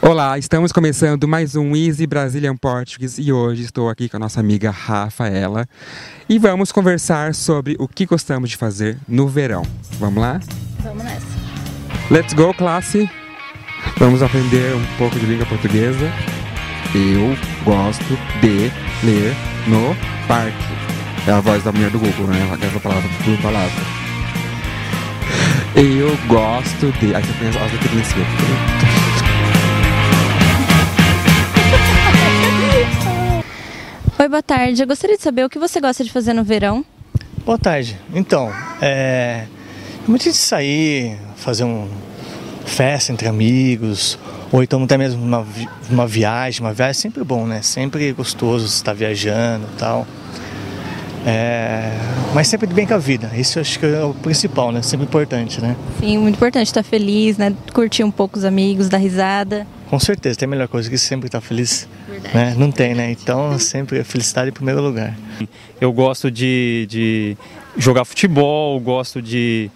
Olá, estamos começando mais um Easy Brazilian Portuguese e hoje estou aqui com a nossa amiga Rafaela e vamos conversar sobre o que gostamos de fazer no verão. Vamos lá? Vamos nessa. Let's go, classe! Vamos aprender um pouco de língua portuguesa. Eu gosto de ler no parque. É a voz da mulher do Google, né? Essa palavra por palavra. Eu gosto de. Aí você pensa, olha que Oi, boa tarde. Eu gostaria de saber o que você gosta de fazer no verão. Boa tarde. Então, é muito de sair, fazer uma festa entre amigos, ou então até mesmo uma, vi- uma viagem. Uma viagem é sempre bom, né? Sempre gostoso estar viajando e tal. É, mas sempre de bem com a vida. Isso eu acho que é o principal, né? Sempre importante, né? Sim, muito importante estar feliz, né? Curtir um pouco os amigos, dar risada. Com certeza, tem a melhor coisa que sempre estar feliz. Verdade. Né? Não tem, né? Então, sempre a felicidade em primeiro lugar. Eu gosto de, de jogar futebol, gosto de,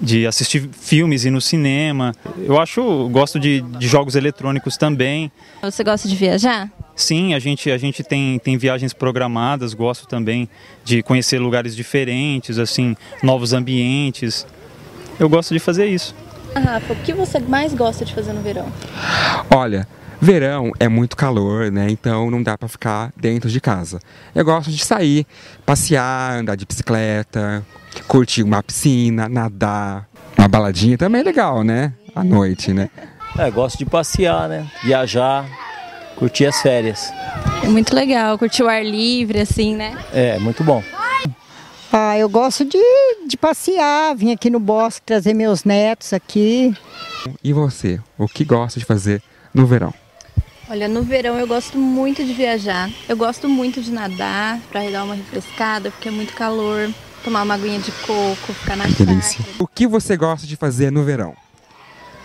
de assistir filmes e ir no cinema. Eu acho, gosto de, de jogos eletrônicos também. Você gosta de viajar? Sim, a gente, a gente tem, tem viagens programadas, gosto também de conhecer lugares diferentes, assim, novos ambientes. Eu gosto de fazer isso. Ah, Rafa, o que você mais gosta de fazer no verão? Olha, verão é muito calor, né? Então não dá pra ficar dentro de casa. Eu gosto de sair, passear, andar de bicicleta, curtir uma piscina, nadar. Uma baladinha também é legal, né? À noite, né? É, gosto de passear, né? Viajar, curtir as férias. É muito legal, curtir o ar livre, assim, né? É, muito bom. Ah, eu gosto de, de passear, vim aqui no bosque trazer meus netos aqui. E você? O que gosta de fazer no verão? Olha, no verão eu gosto muito de viajar. Eu gosto muito de nadar pra dar uma refrescada, porque é muito calor. Tomar uma aguinha de coco, ficar na chácara. O que você gosta de fazer no verão?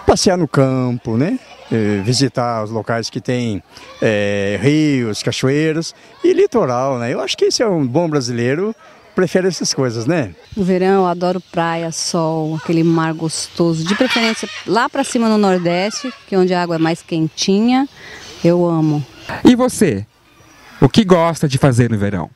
passear no campo, né? Eh, visitar os locais que tem eh, rios, cachoeiras e litoral, né? Eu acho que esse é um bom brasileiro prefere essas coisas, né? No verão eu adoro praia, sol, aquele mar gostoso. De preferência lá pra cima no Nordeste, que é onde a água é mais quentinha. Eu amo. E você? O que gosta de fazer no verão?